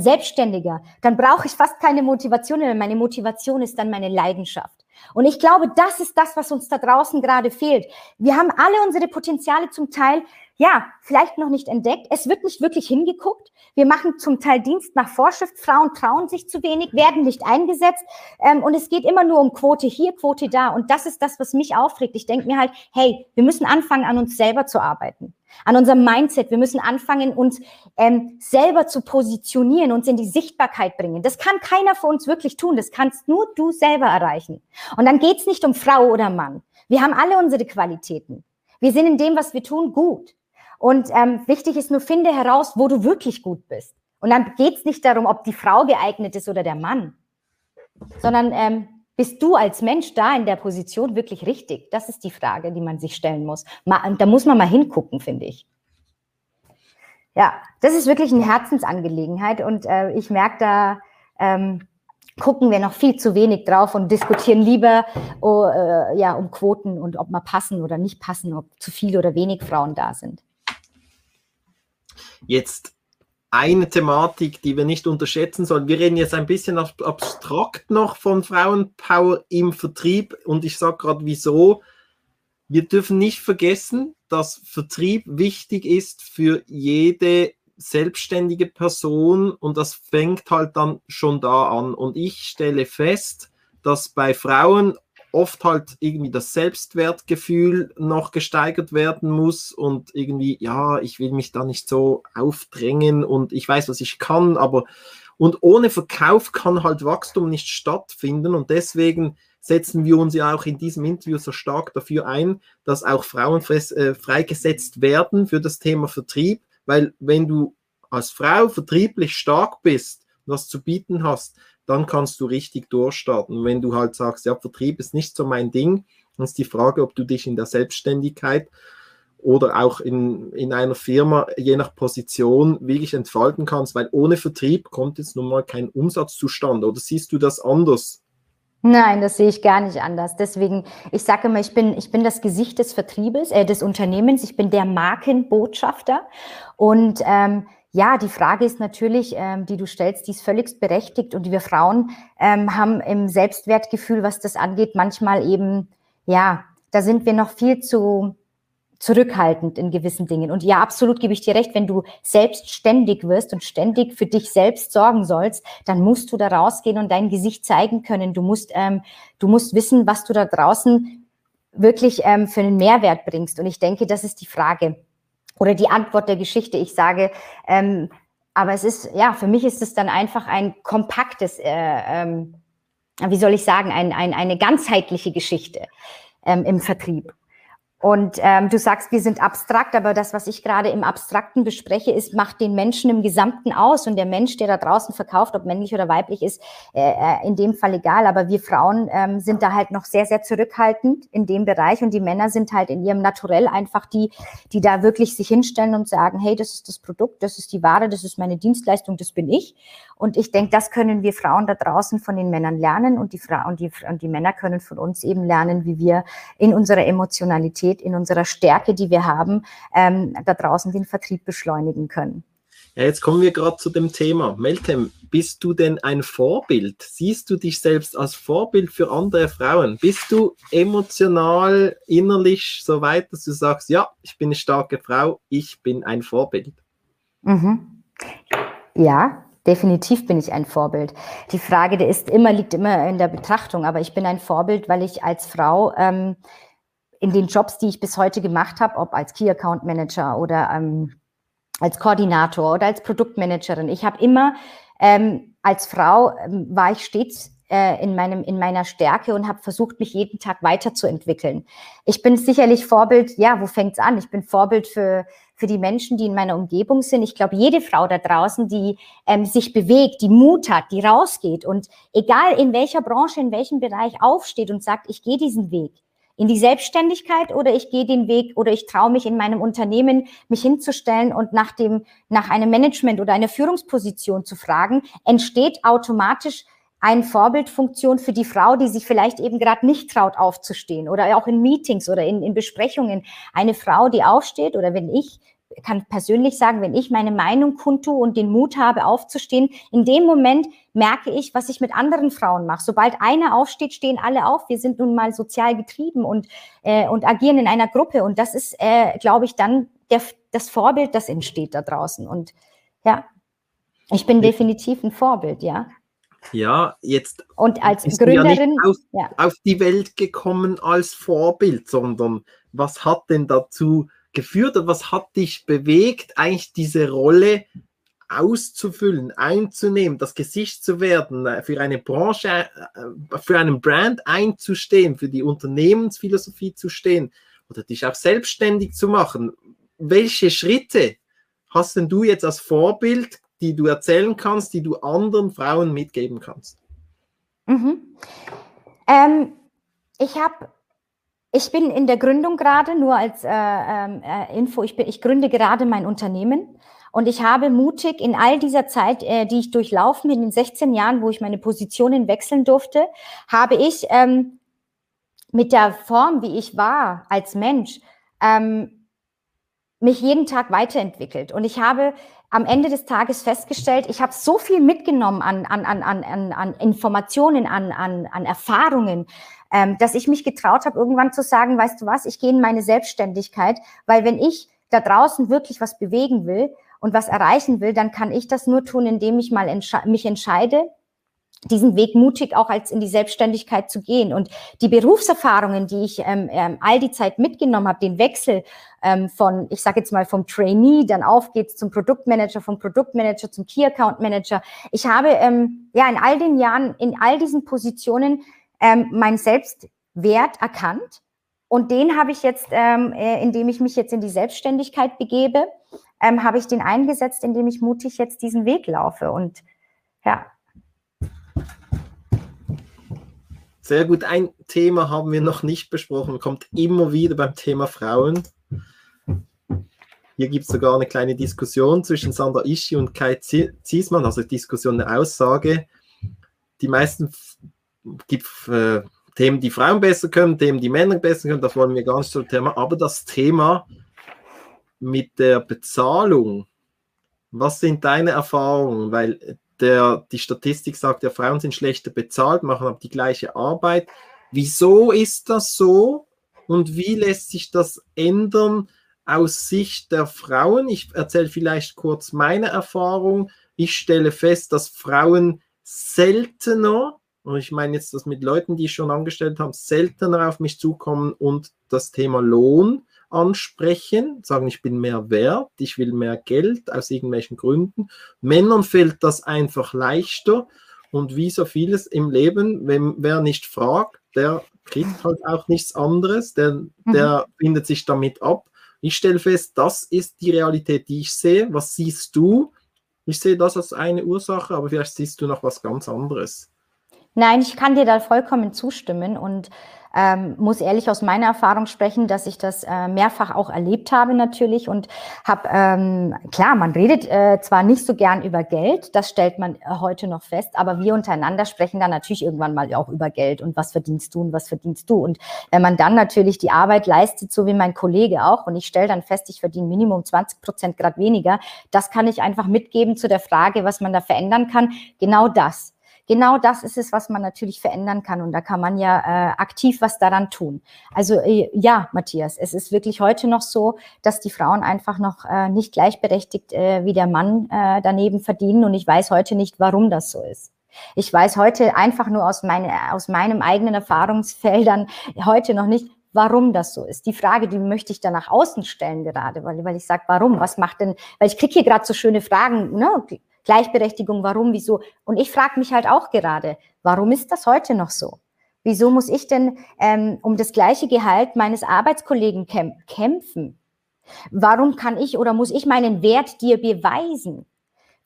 Selbstständiger, dann brauche ich fast keine Motivation mehr. Meine Motivation ist dann meine Leidenschaft. Und ich glaube, das ist das, was uns da draußen gerade fehlt. Wir haben alle unsere Potenziale zum Teil ja, vielleicht noch nicht entdeckt. Es wird nicht wirklich hingeguckt. Wir machen zum Teil Dienst nach Vorschrift. Frauen trauen sich zu wenig, werden nicht eingesetzt. Ähm, und es geht immer nur um Quote hier, Quote da. Und das ist das, was mich aufregt. Ich denke mir halt, hey, wir müssen anfangen, an uns selber zu arbeiten. An unserem Mindset. Wir müssen anfangen, uns ähm, selber zu positionieren, uns in die Sichtbarkeit bringen. Das kann keiner für uns wirklich tun. Das kannst nur du selber erreichen. Und dann geht's nicht um Frau oder Mann. Wir haben alle unsere Qualitäten. Wir sind in dem, was wir tun, gut. Und ähm, wichtig ist nur, finde heraus, wo du wirklich gut bist. Und dann geht es nicht darum, ob die Frau geeignet ist oder der Mann, sondern ähm, bist du als Mensch da in der Position wirklich richtig? Das ist die Frage, die man sich stellen muss. da muss man mal hingucken, finde ich. Ja, das ist wirklich eine Herzensangelegenheit und äh, ich merke da, ähm, gucken wir noch viel zu wenig drauf und diskutieren lieber oh, äh, ja, um Quoten und ob wir passen oder nicht passen, ob zu viele oder wenig Frauen da sind. Jetzt eine Thematik, die wir nicht unterschätzen sollen. Wir reden jetzt ein bisschen abstrakt noch von Frauenpower im Vertrieb und ich sage gerade wieso. Wir dürfen nicht vergessen, dass Vertrieb wichtig ist für jede selbstständige Person und das fängt halt dann schon da an. Und ich stelle fest, dass bei Frauen oft halt irgendwie das Selbstwertgefühl noch gesteigert werden muss und irgendwie, ja, ich will mich da nicht so aufdrängen und ich weiß, was ich kann, aber und ohne Verkauf kann halt Wachstum nicht stattfinden und deswegen setzen wir uns ja auch in diesem Interview so stark dafür ein, dass auch Frauen äh, freigesetzt werden für das Thema Vertrieb, weil wenn du als Frau vertrieblich stark bist, was zu bieten hast, dann kannst du richtig durchstarten. Wenn du halt sagst, ja, Vertrieb ist nicht so mein Ding, dann ist die Frage, ob du dich in der Selbstständigkeit oder auch in, in einer Firma, je nach Position, wirklich entfalten kannst, weil ohne Vertrieb kommt jetzt nun mal kein Umsatz zustande. Oder siehst du das anders? Nein, das sehe ich gar nicht anders. Deswegen, ich sage immer, ich bin, ich bin das Gesicht des Vertriebes, äh, des Unternehmens, ich bin der Markenbotschafter. Und ähm, ja, die Frage ist natürlich, ähm, die du stellst, die ist völlig berechtigt. Und wir Frauen ähm, haben im Selbstwertgefühl, was das angeht, manchmal eben, ja, da sind wir noch viel zu, zurückhaltend in gewissen Dingen. Und ja, absolut gebe ich dir recht, wenn du selbstständig wirst und ständig für dich selbst sorgen sollst, dann musst du da rausgehen und dein Gesicht zeigen können. Du musst, ähm, du musst wissen, was du da draußen wirklich ähm, für einen Mehrwert bringst. Und ich denke, das ist die Frage oder die Antwort der Geschichte. Ich sage, ähm, aber es ist, ja, für mich ist es dann einfach ein kompaktes, äh, ähm, wie soll ich sagen, ein, ein, eine ganzheitliche Geschichte ähm, im Vertrieb. Und ähm, du sagst, wir sind abstrakt, aber das, was ich gerade im Abstrakten bespreche, ist, macht den Menschen im Gesamten aus. Und der Mensch, der da draußen verkauft, ob männlich oder weiblich ist, äh, äh, in dem Fall egal. Aber wir Frauen ähm, sind da halt noch sehr, sehr zurückhaltend in dem Bereich. Und die Männer sind halt in ihrem Naturell einfach die, die da wirklich sich hinstellen und sagen, hey, das ist das Produkt, das ist die Ware, das ist meine Dienstleistung, das bin ich. Und ich denke, das können wir Frauen da draußen von den Männern lernen. Und die, Fra und die, und die Männer können von uns eben lernen, wie wir in unserer Emotionalität in unserer Stärke, die wir haben, ähm, da draußen den Vertrieb beschleunigen können. Ja, jetzt kommen wir gerade zu dem Thema. Meltem, bist du denn ein Vorbild? Siehst du dich selbst als Vorbild für andere Frauen? Bist du emotional, innerlich so weit, dass du sagst, ja, ich bin eine starke Frau, ich bin ein Vorbild? Mhm. Ja, definitiv bin ich ein Vorbild. Die Frage, der ist immer, liegt immer in der Betrachtung, aber ich bin ein Vorbild, weil ich als Frau ähm, in den Jobs, die ich bis heute gemacht habe, ob als Key Account Manager oder ähm, als Koordinator oder als Produktmanagerin. Ich habe immer ähm, als Frau ähm, war ich stets äh, in meinem in meiner Stärke und habe versucht, mich jeden Tag weiterzuentwickeln. Ich bin sicherlich Vorbild. Ja, wo fängt's an? Ich bin Vorbild für für die Menschen, die in meiner Umgebung sind. Ich glaube, jede Frau da draußen, die ähm, sich bewegt, die Mut hat, die rausgeht und egal in welcher Branche, in welchem Bereich aufsteht und sagt, ich gehe diesen Weg in die Selbstständigkeit oder ich gehe den Weg oder ich traue mich in meinem Unternehmen, mich hinzustellen und nach dem, nach einem Management oder einer Führungsposition zu fragen, entsteht automatisch eine Vorbildfunktion für die Frau, die sich vielleicht eben gerade nicht traut aufzustehen oder auch in Meetings oder in, in Besprechungen. Eine Frau, die aufsteht oder wenn ich kann persönlich sagen, wenn ich meine Meinung kundtue und den Mut habe, aufzustehen, in dem Moment merke ich, was ich mit anderen Frauen mache. Sobald eine aufsteht, stehen alle auf. Wir sind nun mal sozial getrieben und, äh, und agieren in einer Gruppe. Und das ist, äh, glaube ich, dann der, das Vorbild, das entsteht da draußen. Und ja, ich bin definitiv ein Vorbild, ja. Ja, jetzt und als Gründerin ja auf, ja. auf die Welt gekommen als Vorbild, sondern was hat denn dazu geführt hat? Was hat dich bewegt, eigentlich diese Rolle auszufüllen, einzunehmen, das Gesicht zu werden, äh, für eine Branche, äh, für einen Brand einzustehen, für die Unternehmensphilosophie zu stehen oder dich auch selbstständig zu machen? Welche Schritte hast denn du jetzt als Vorbild, die du erzählen kannst, die du anderen Frauen mitgeben kannst? Mhm. Ähm, ich habe ich bin in der Gründung gerade, nur als äh, ähm, äh, Info, ich, bin, ich gründe gerade mein Unternehmen und ich habe mutig in all dieser Zeit, äh, die ich durchlaufen, in den 16 Jahren, wo ich meine Positionen wechseln durfte, habe ich ähm, mit der Form, wie ich war als Mensch, ähm, mich jeden Tag weiterentwickelt. Und ich habe am Ende des Tages festgestellt, ich habe so viel mitgenommen an, an, an, an, an Informationen, an, an, an Erfahrungen, ähm, dass ich mich getraut habe, irgendwann zu sagen, weißt du was, ich gehe in meine Selbstständigkeit, weil wenn ich da draußen wirklich was bewegen will und was erreichen will, dann kann ich das nur tun, indem ich mal entsche mich entscheide, diesen Weg mutig auch als in die Selbstständigkeit zu gehen. Und die Berufserfahrungen, die ich ähm, ähm, all die Zeit mitgenommen habe, den Wechsel ähm, von, ich sage jetzt mal vom Trainee, dann auf geht's zum Produktmanager, vom Produktmanager zum Key Account Manager. Ich habe ähm, ja in all den Jahren, in all diesen Positionen ähm, mein Selbstwert erkannt. Und den habe ich jetzt, ähm, äh, indem ich mich jetzt in die Selbstständigkeit begebe, ähm, habe ich den eingesetzt, indem ich mutig jetzt diesen Weg laufe. Und ja. Sehr gut. Ein Thema haben wir noch nicht besprochen, kommt immer wieder beim Thema Frauen. Hier gibt es sogar eine kleine Diskussion zwischen Sandra Ischi und Kai Ziesmann, also Diskussion, eine Aussage. Die meisten gibt äh, Themen, die Frauen besser können, Themen, die Männer besser können, das wollen wir gar nicht so Thema. Aber das Thema mit der Bezahlung, was sind deine Erfahrungen? Weil der, die Statistik sagt ja, Frauen sind schlechter bezahlt, machen aber die gleiche Arbeit. Wieso ist das so und wie lässt sich das ändern aus Sicht der Frauen? Ich erzähle vielleicht kurz meine Erfahrung. Ich stelle fest, dass Frauen seltener und ich meine jetzt das mit Leuten, die ich schon angestellt habe, seltener auf mich zukommen und das Thema Lohn ansprechen, sagen, ich bin mehr wert, ich will mehr Geld aus irgendwelchen Gründen. Männern fällt das einfach leichter und wie so vieles im Leben, wenn wer nicht fragt, der kriegt halt auch nichts anderes, der, mhm. der findet sich damit ab. Ich stelle fest, das ist die Realität, die ich sehe. Was siehst du? Ich sehe das als eine Ursache, aber vielleicht siehst du noch was ganz anderes. Nein, ich kann dir da vollkommen zustimmen und ähm, muss ehrlich aus meiner Erfahrung sprechen, dass ich das äh, mehrfach auch erlebt habe natürlich und habe, ähm, klar, man redet äh, zwar nicht so gern über Geld, das stellt man äh, heute noch fest, aber wir untereinander sprechen dann natürlich irgendwann mal auch über Geld und was verdienst du und was verdienst du. Und wenn man dann natürlich die Arbeit leistet, so wie mein Kollege auch und ich stelle dann fest, ich verdiene Minimum 20 Prozent grad weniger, das kann ich einfach mitgeben zu der Frage, was man da verändern kann, genau das genau das ist es, was man natürlich verändern kann. Und da kann man ja äh, aktiv was daran tun. Also äh, ja, Matthias, es ist wirklich heute noch so, dass die Frauen einfach noch äh, nicht gleichberechtigt äh, wie der Mann äh, daneben verdienen. Und ich weiß heute nicht, warum das so ist. Ich weiß heute einfach nur aus, meine, aus meinem eigenen Erfahrungsfeldern heute noch nicht, warum das so ist. Die Frage, die möchte ich da nach außen stellen gerade, weil, weil ich sage, warum? Was macht denn, weil ich kriege hier gerade so schöne Fragen, ne? Gleichberechtigung, warum, wieso. Und ich frage mich halt auch gerade, warum ist das heute noch so? Wieso muss ich denn ähm, um das gleiche Gehalt meines Arbeitskollegen kämpfen? Warum kann ich oder muss ich meinen Wert dir beweisen?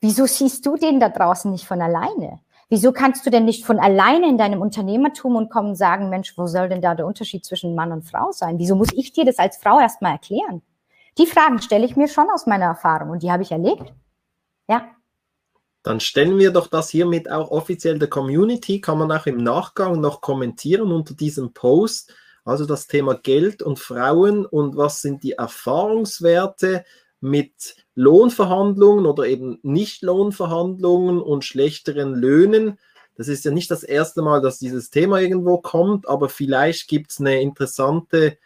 Wieso siehst du den da draußen nicht von alleine? Wieso kannst du denn nicht von alleine in deinem Unternehmertum und kommen und sagen, Mensch, wo soll denn da der Unterschied zwischen Mann und Frau sein? Wieso muss ich dir das als Frau erstmal erklären? Die Fragen stelle ich mir schon aus meiner Erfahrung und die habe ich erlebt. Ja. Dann stellen wir doch das hiermit auch offiziell der Community, kann man auch im Nachgang noch kommentieren unter diesem Post. Also das Thema Geld und Frauen und was sind die Erfahrungswerte mit Lohnverhandlungen oder eben Nicht-Lohnverhandlungen und schlechteren Löhnen. Das ist ja nicht das erste Mal, dass dieses Thema irgendwo kommt, aber vielleicht gibt es eine interessante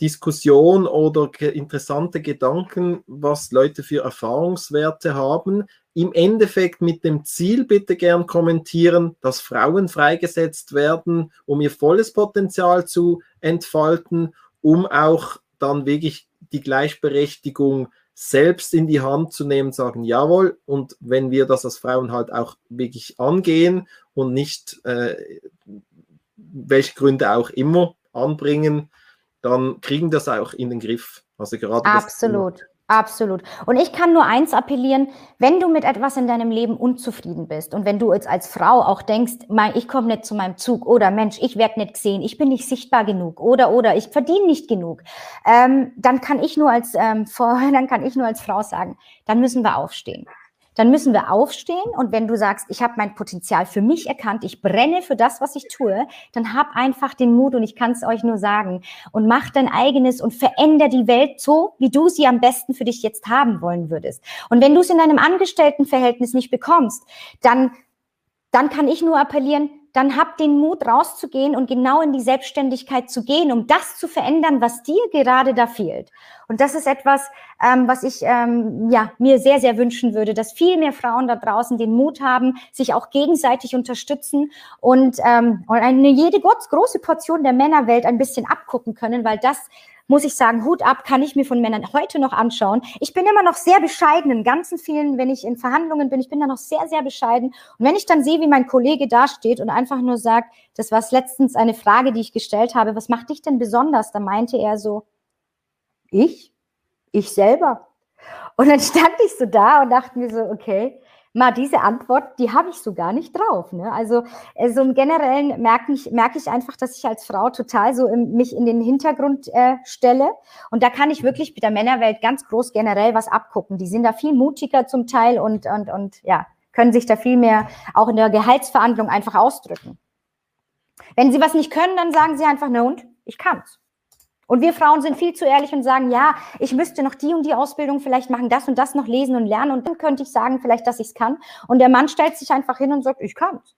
Diskussion oder interessante Gedanken, was Leute für Erfahrungswerte haben. Im Endeffekt mit dem Ziel bitte gern kommentieren, dass Frauen freigesetzt werden, um ihr volles Potenzial zu entfalten, um auch dann wirklich die Gleichberechtigung selbst in die Hand zu nehmen, sagen, jawohl, und wenn wir das als Frauen halt auch wirklich angehen und nicht äh, welche Gründe auch immer anbringen, dann kriegen das auch in den Griff. Also gerade Absolut. Absolut. Und ich kann nur eins appellieren, wenn du mit etwas in deinem Leben unzufrieden bist und wenn du jetzt als Frau auch denkst, ich komme nicht zu meinem Zug oder Mensch, ich werde nicht gesehen, ich bin nicht sichtbar genug oder oder ich verdiene nicht genug, ähm, dann kann ich nur als ähm, dann kann ich nur als Frau sagen, dann müssen wir aufstehen dann müssen wir aufstehen und wenn du sagst, ich habe mein Potenzial für mich erkannt, ich brenne für das, was ich tue, dann hab einfach den Mut und ich kann es euch nur sagen und mach dein eigenes und veränder die Welt so, wie du sie am besten für dich jetzt haben wollen würdest. Und wenn du es in einem Angestelltenverhältnis nicht bekommst, dann dann kann ich nur appellieren, dann hab den Mut rauszugehen und genau in die Selbstständigkeit zu gehen, um das zu verändern, was dir gerade da fehlt. Und das ist etwas, ähm, was ich ähm, ja, mir sehr, sehr wünschen würde, dass viel mehr Frauen da draußen den Mut haben, sich auch gegenseitig unterstützen und, ähm, und eine jede große Portion der Männerwelt ein bisschen abgucken können, weil das muss ich sagen, Hut ab, kann ich mir von Männern heute noch anschauen. Ich bin immer noch sehr bescheiden in ganzen vielen, wenn ich in Verhandlungen bin, ich bin da noch sehr, sehr bescheiden. Und wenn ich dann sehe, wie mein Kollege dasteht und einfach nur sagt, das war letztens eine Frage, die ich gestellt habe, was macht dich denn besonders? Da meinte er so, ich? Ich selber. Und dann stand ich so da und dachte mir so, okay, mal diese Antwort, die habe ich so gar nicht drauf. Ne? Also so im Generellen merke ich, merke ich einfach, dass ich als Frau total so im, mich in den Hintergrund äh, stelle. Und da kann ich wirklich mit der Männerwelt ganz groß generell was abgucken. Die sind da viel mutiger zum Teil und, und, und ja, können sich da viel mehr auch in der Gehaltsverhandlung einfach ausdrücken. Wenn sie was nicht können, dann sagen sie einfach, na und, ich kann's. Und wir Frauen sind viel zu ehrlich und sagen, ja, ich müsste noch die und die Ausbildung vielleicht machen, das und das noch lesen und lernen und dann könnte ich sagen vielleicht, dass ich es kann. Und der Mann stellt sich einfach hin und sagt, ich kann's.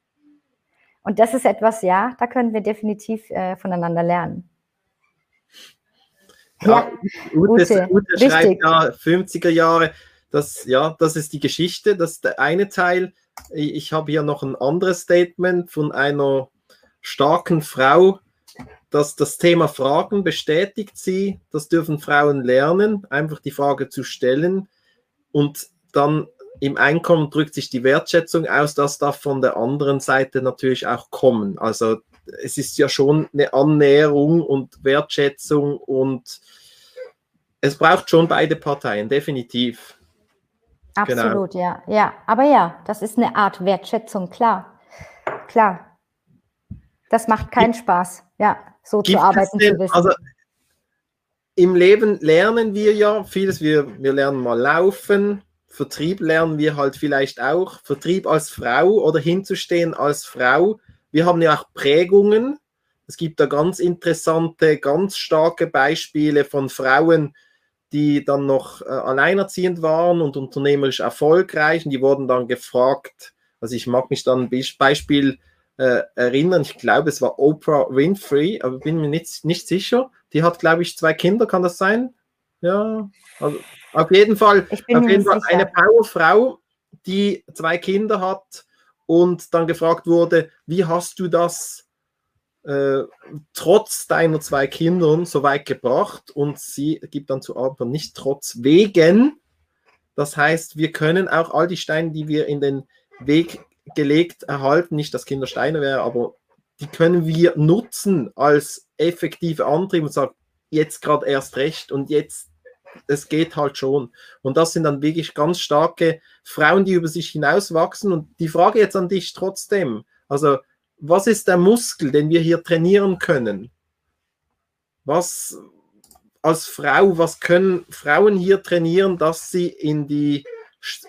Und das ist etwas, ja, da können wir definitiv äh, voneinander lernen. Ja, ja Ute, Ute schreibt ja 50er Jahre, das, ja, das ist die Geschichte, das ist der eine Teil. Ich habe hier noch ein anderes Statement von einer starken Frau, dass das Thema Fragen bestätigt sie. Das dürfen Frauen lernen, einfach die Frage zu stellen. Und dann im Einkommen drückt sich die Wertschätzung aus. Das darf von der anderen Seite natürlich auch kommen. Also es ist ja schon eine Annäherung und Wertschätzung und es braucht schon beide Parteien, definitiv. Absolut, genau. ja. Ja, aber ja, das ist eine Art Wertschätzung, klar. Klar. Das macht keinen Spaß, ja so Gibt zu arbeiten denn, zu wissen. Also im Leben lernen wir ja vieles. Wir, wir lernen mal laufen. Vertrieb lernen wir halt vielleicht auch. Vertrieb als Frau oder hinzustehen als Frau. Wir haben ja auch Prägungen. Es gibt da ganz interessante, ganz starke Beispiele von Frauen, die dann noch äh, alleinerziehend waren und unternehmerisch erfolgreich. Und die wurden dann gefragt. Also ich mag mich dann ein Beispiel äh, erinnern. Ich glaube, es war Oprah Winfrey, aber bin mir nicht, nicht sicher. Die hat, glaube ich, zwei Kinder, kann das sein? Ja, also auf jeden Fall, auf jeden Fall eine Powerfrau, die zwei Kinder hat und dann gefragt wurde, wie hast du das äh, trotz deiner zwei Kindern so weit gebracht? Und sie gibt dann zu Antwort, nicht trotz wegen. Das heißt, wir können auch all die Steine, die wir in den Weg gelegt erhalten. Nicht, dass Kinder Steine wären, aber die können wir nutzen als effektive Antrieb und sagen, jetzt gerade erst recht und jetzt, es geht halt schon. Und das sind dann wirklich ganz starke Frauen, die über sich hinauswachsen. Und die Frage jetzt an dich trotzdem, also was ist der Muskel, den wir hier trainieren können? Was als Frau, was können Frauen hier trainieren, dass sie in die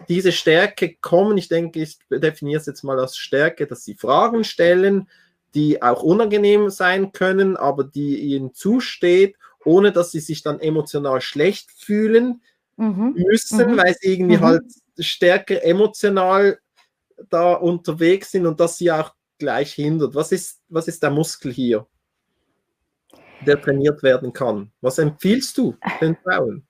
diese Stärke kommen, ich denke, ich definiere es jetzt mal als Stärke, dass sie Fragen stellen, die auch unangenehm sein können, aber die ihnen zusteht, ohne dass sie sich dann emotional schlecht fühlen mhm. müssen, mhm. weil sie irgendwie mhm. halt stärker emotional da unterwegs sind und das sie auch gleich hindert. Was ist, was ist der Muskel hier, der trainiert werden kann? Was empfiehlst du den Frauen?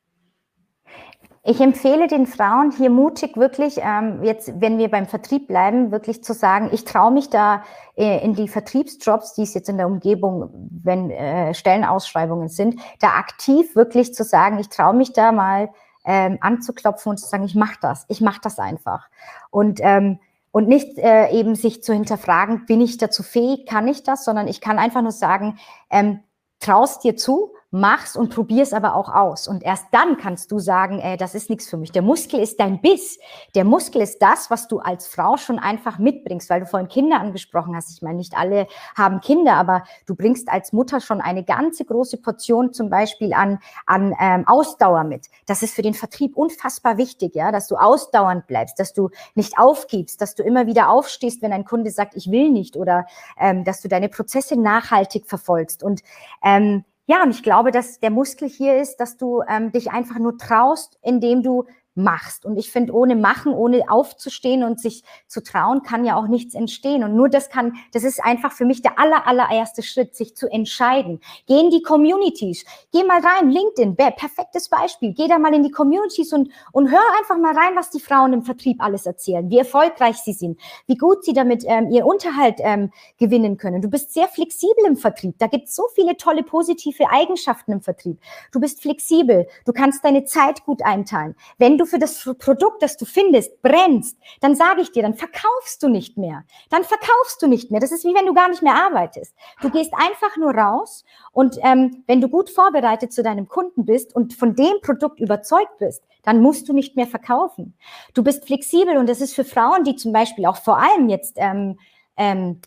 Ich empfehle den Frauen hier mutig wirklich, ähm, jetzt, wenn wir beim Vertrieb bleiben, wirklich zu sagen, ich traue mich da äh, in die Vertriebsjobs, die es jetzt in der Umgebung, wenn äh, Stellenausschreibungen sind, da aktiv wirklich zu sagen, ich traue mich da mal ähm, anzuklopfen und zu sagen, ich mache das, ich mache das einfach. Und ähm, und nicht äh, eben sich zu hinterfragen, bin ich dazu fähig, kann ich das, sondern ich kann einfach nur sagen, ähm, traust dir zu, mach's und probier's aber auch aus. Und erst dann kannst du sagen, äh, das ist nichts für mich. Der Muskel ist dein Biss. Der Muskel ist das, was du als Frau schon einfach mitbringst, weil du vorhin Kinder angesprochen hast. Ich meine, nicht alle haben Kinder, aber du bringst als Mutter schon eine ganze große Portion zum Beispiel an, an ähm, Ausdauer mit. Das ist für den Vertrieb unfassbar wichtig, ja, dass du ausdauernd bleibst, dass du nicht aufgibst, dass du immer wieder aufstehst, wenn ein Kunde sagt, ich will nicht oder ähm, dass du deine Prozesse nachhaltig verfolgst. Und ähm, ja, und ich glaube, dass der Muskel hier ist, dass du ähm, dich einfach nur traust, indem du machst. Und ich finde, ohne machen, ohne aufzustehen und sich zu trauen, kann ja auch nichts entstehen. Und nur das kann, das ist einfach für mich der aller, allererste Schritt, sich zu entscheiden. Geh in die Communities. Geh mal rein. LinkedIn, perfektes Beispiel. Geh da mal in die Communities und, und hör einfach mal rein, was die Frauen im Vertrieb alles erzählen, wie erfolgreich sie sind, wie gut sie damit ähm, ihr Unterhalt ähm, gewinnen können. Du bist sehr flexibel im Vertrieb. Da gibt es so viele tolle positive Eigenschaften im Vertrieb. Du bist flexibel. Du kannst deine Zeit gut einteilen. Wenn du für das Produkt, das du findest, brennst, dann sage ich dir, dann verkaufst du nicht mehr. Dann verkaufst du nicht mehr. Das ist wie wenn du gar nicht mehr arbeitest. Du gehst einfach nur raus und ähm, wenn du gut vorbereitet zu deinem Kunden bist und von dem Produkt überzeugt bist, dann musst du nicht mehr verkaufen. Du bist flexibel und das ist für Frauen, die zum Beispiel auch vor allem jetzt ähm, ähm,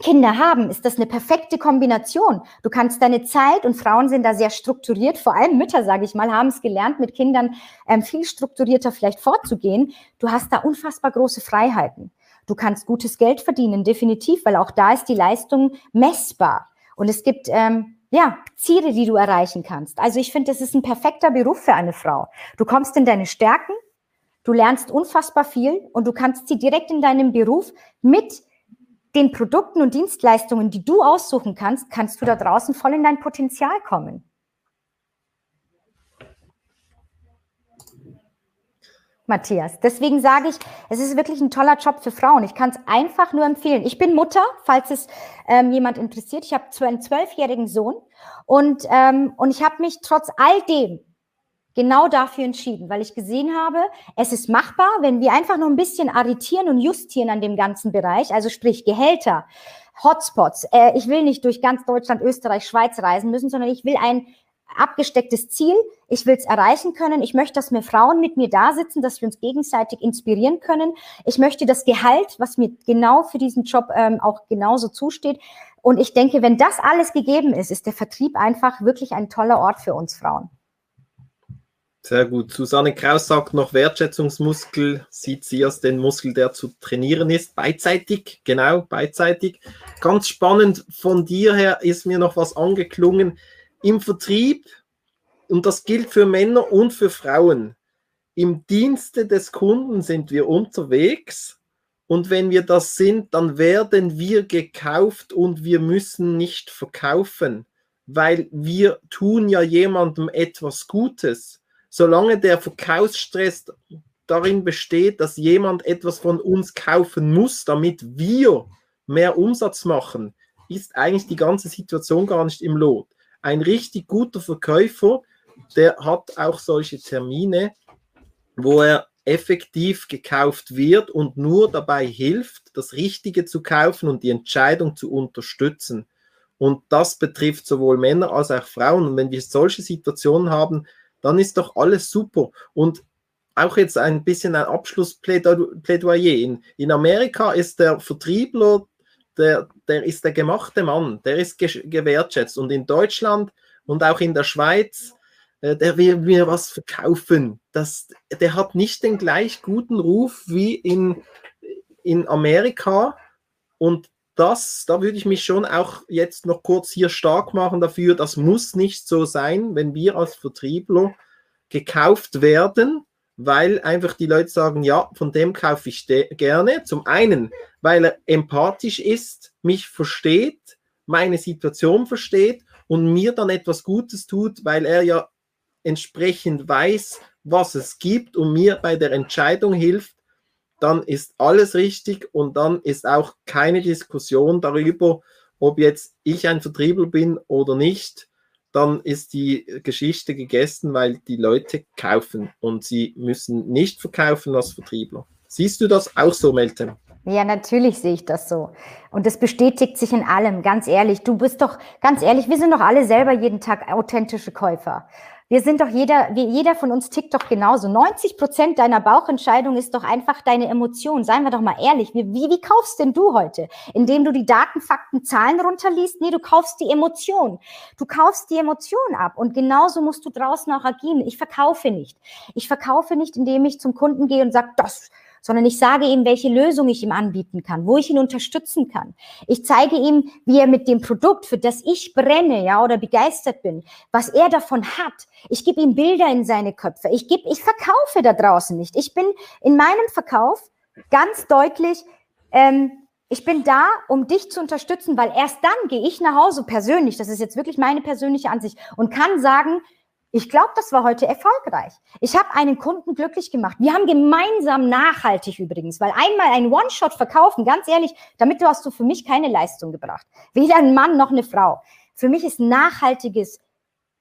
Kinder haben, ist das eine perfekte Kombination. Du kannst deine Zeit und Frauen sind da sehr strukturiert, vor allem Mütter, sage ich mal, haben es gelernt, mit Kindern ähm, viel strukturierter vielleicht vorzugehen. Du hast da unfassbar große Freiheiten. Du kannst gutes Geld verdienen, definitiv, weil auch da ist die Leistung messbar. Und es gibt ähm, ja Ziele, die du erreichen kannst. Also ich finde, das ist ein perfekter Beruf für eine Frau. Du kommst in deine Stärken, du lernst unfassbar viel und du kannst sie direkt in deinem Beruf mit den Produkten und Dienstleistungen, die du aussuchen kannst, kannst du da draußen voll in dein Potenzial kommen. Matthias. Deswegen sage ich, es ist wirklich ein toller Job für Frauen. Ich kann es einfach nur empfehlen. Ich bin Mutter, falls es ähm, jemand interessiert. Ich habe einen zwölfjährigen Sohn und, ähm, und ich habe mich trotz all dem genau dafür entschieden, weil ich gesehen habe, es ist machbar, wenn wir einfach nur ein bisschen arretieren und justieren an dem ganzen Bereich, also sprich Gehälter, Hotspots. Äh, ich will nicht durch ganz Deutschland, Österreich, Schweiz reisen müssen, sondern ich will ein abgestecktes Ziel. Ich will es erreichen können. Ich möchte, dass mehr Frauen mit mir da sitzen, dass wir uns gegenseitig inspirieren können. Ich möchte das Gehalt, was mir genau für diesen Job ähm, auch genauso zusteht. Und ich denke, wenn das alles gegeben ist, ist der Vertrieb einfach wirklich ein toller Ort für uns Frauen. Sehr gut. Susanne Kraus sagt noch, Wertschätzungsmuskel sieht sie als den Muskel, der zu trainieren ist. Beidseitig, genau, beidseitig. Ganz spannend von dir her ist mir noch was angeklungen. Im Vertrieb, und das gilt für Männer und für Frauen, im Dienste des Kunden sind wir unterwegs. Und wenn wir das sind, dann werden wir gekauft und wir müssen nicht verkaufen, weil wir tun ja jemandem etwas Gutes solange der Verkaufsstress darin besteht, dass jemand etwas von uns kaufen muss, damit wir mehr Umsatz machen, ist eigentlich die ganze Situation gar nicht im Lot. Ein richtig guter Verkäufer, der hat auch solche Termine, wo er effektiv gekauft wird und nur dabei hilft, das Richtige zu kaufen und die Entscheidung zu unterstützen. Und das betrifft sowohl Männer als auch Frauen. Und wenn wir solche Situationen haben, dann ist doch alles super. Und auch jetzt ein bisschen ein Abschlussplädoyer. In, in Amerika ist der Vertriebler, der, der ist der gemachte Mann, der ist gewertschätzt. Und in Deutschland und auch in der Schweiz, äh, der will mir was verkaufen. Das, der hat nicht den gleich guten Ruf wie in, in Amerika. Und das, da würde ich mich schon auch jetzt noch kurz hier stark machen dafür, das muss nicht so sein, wenn wir als Vertriebler gekauft werden, weil einfach die Leute sagen, ja, von dem kaufe ich gerne. Zum einen, weil er empathisch ist, mich versteht, meine Situation versteht und mir dann etwas Gutes tut, weil er ja entsprechend weiß, was es gibt und mir bei der Entscheidung hilft, dann ist alles richtig und dann ist auch keine Diskussion darüber, ob jetzt ich ein Vertriebler bin oder nicht. Dann ist die Geschichte gegessen, weil die Leute kaufen und sie müssen nicht verkaufen als Vertriebler. Siehst du das auch so, Meltem? Ja, natürlich sehe ich das so. Und das bestätigt sich in allem, ganz ehrlich. Du bist doch, ganz ehrlich, wir sind doch alle selber jeden Tag authentische Käufer. Wir sind doch jeder, jeder von uns tickt doch genauso. 90 Prozent deiner Bauchentscheidung ist doch einfach deine Emotion. Seien wir doch mal ehrlich. Wie, wie, wie kaufst denn du heute? Indem du die Daten, Fakten, Zahlen runterliest? Nee, du kaufst die Emotion. Du kaufst die Emotion ab. Und genauso musst du draußen auch agieren. Ich verkaufe nicht. Ich verkaufe nicht, indem ich zum Kunden gehe und sage, das, sondern ich sage ihm, welche Lösung ich ihm anbieten kann, wo ich ihn unterstützen kann. Ich zeige ihm, wie er mit dem Produkt, für das ich brenne, ja, oder begeistert bin, was er davon hat. Ich gebe ihm Bilder in seine Köpfe. Ich gebe, ich verkaufe da draußen nicht. Ich bin in meinem Verkauf ganz deutlich, ähm, ich bin da, um dich zu unterstützen, weil erst dann gehe ich nach Hause persönlich, das ist jetzt wirklich meine persönliche Ansicht, und kann sagen, ich glaube, das war heute erfolgreich. Ich habe einen Kunden glücklich gemacht. Wir haben gemeinsam nachhaltig übrigens, weil einmal ein One-Shot verkaufen, ganz ehrlich, damit du hast du für mich keine Leistung gebracht. Weder ein Mann noch eine Frau. Für mich ist nachhaltiges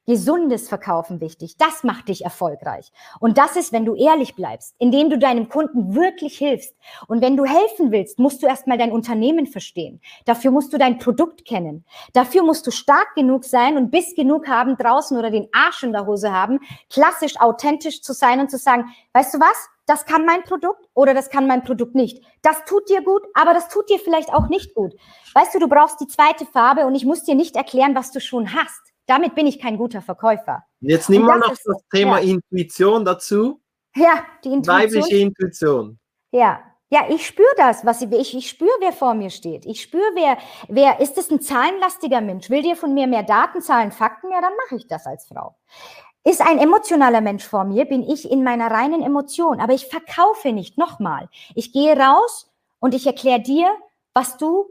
gesundes Verkaufen wichtig. Das macht dich erfolgreich. Und das ist, wenn du ehrlich bleibst, indem du deinem Kunden wirklich hilfst. Und wenn du helfen willst, musst du erstmal dein Unternehmen verstehen. Dafür musst du dein Produkt kennen. Dafür musst du stark genug sein und Biss genug haben draußen oder den Arsch in der Hose haben, klassisch authentisch zu sein und zu sagen, weißt du was? Das kann mein Produkt oder das kann mein Produkt nicht. Das tut dir gut, aber das tut dir vielleicht auch nicht gut. Weißt du, du brauchst die zweite Farbe und ich muss dir nicht erklären, was du schon hast. Damit bin ich kein guter Verkäufer. Jetzt nehmen wir noch ist, das Thema ja. Intuition dazu. Ja, die Intuition. Weibliche Intuition. Ja, ja, ich spüre das, was ich, ich, ich spüre, wer vor mir steht. Ich spüre, wer, wer, ist es ein zahlenlastiger Mensch? Will dir von mir mehr Daten, Zahlen, Fakten? Ja, dann mache ich das als Frau. Ist ein emotionaler Mensch vor mir, bin ich in meiner reinen Emotion. Aber ich verkaufe nicht nochmal. Ich gehe raus und ich erkläre dir, was du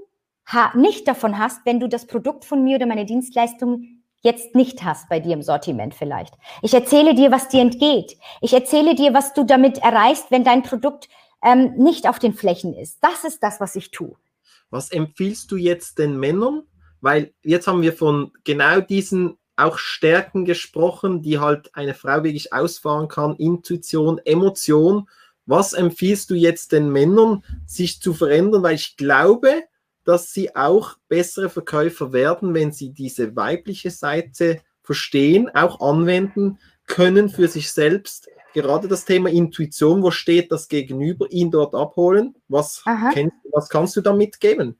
nicht davon hast, wenn du das Produkt von mir oder meine Dienstleistung jetzt nicht hast bei dir im Sortiment vielleicht. Ich erzähle dir, was dir entgeht. Ich erzähle dir, was du damit erreichst, wenn dein Produkt ähm, nicht auf den Flächen ist. Das ist das, was ich tue. Was empfiehlst du jetzt den Männern? Weil jetzt haben wir von genau diesen auch Stärken gesprochen, die halt eine Frau wirklich ausfahren kann, Intuition, Emotion. Was empfiehlst du jetzt den Männern, sich zu verändern? Weil ich glaube, dass sie auch bessere Verkäufer werden, wenn sie diese weibliche Seite verstehen, auch anwenden können für sich selbst. Gerade das Thema Intuition, wo steht das Gegenüber, ihn dort abholen. Was, kennst, was kannst du da mitgeben?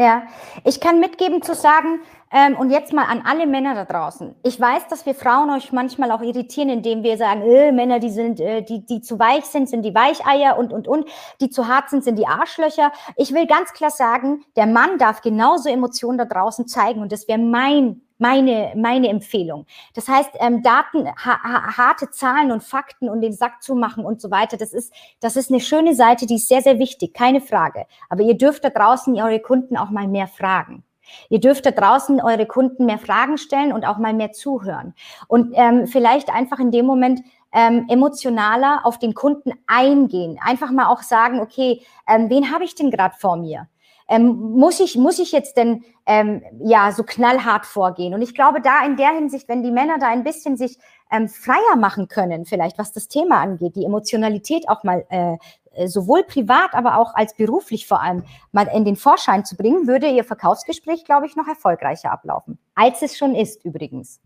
Ja, ich kann mitgeben zu sagen, ähm, und jetzt mal an alle Männer da draußen. Ich weiß, dass wir Frauen euch manchmal auch irritieren, indem wir sagen, äh, Männer, die sind, äh, die, die zu weich sind, sind die Weicheier und, und, und, die zu hart sind, sind die Arschlöcher. Ich will ganz klar sagen, der Mann darf genauso Emotionen da draußen zeigen und das wäre mein meine, meine Empfehlung. Das heißt, ähm, Daten, ha, ha, harte Zahlen und Fakten und den Sack zumachen und so weiter, das ist, das ist eine schöne Seite, die ist sehr, sehr wichtig, keine Frage. Aber ihr dürft da draußen eure Kunden auch mal mehr fragen. Ihr dürft da draußen eure Kunden mehr Fragen stellen und auch mal mehr zuhören. Und ähm, vielleicht einfach in dem Moment ähm, emotionaler auf den Kunden eingehen. Einfach mal auch sagen, okay, ähm, wen habe ich denn gerade vor mir? Ähm, muss ich, muss ich jetzt denn ähm, ja so knallhart vorgehen? Und ich glaube, da in der Hinsicht, wenn die Männer da ein bisschen sich ähm, freier machen können, vielleicht was das Thema angeht, die Emotionalität auch mal äh, äh, sowohl privat, aber auch als beruflich vor allem mal in den Vorschein zu bringen, würde Ihr Verkaufsgespräch, glaube ich, noch erfolgreicher ablaufen, als es schon ist übrigens.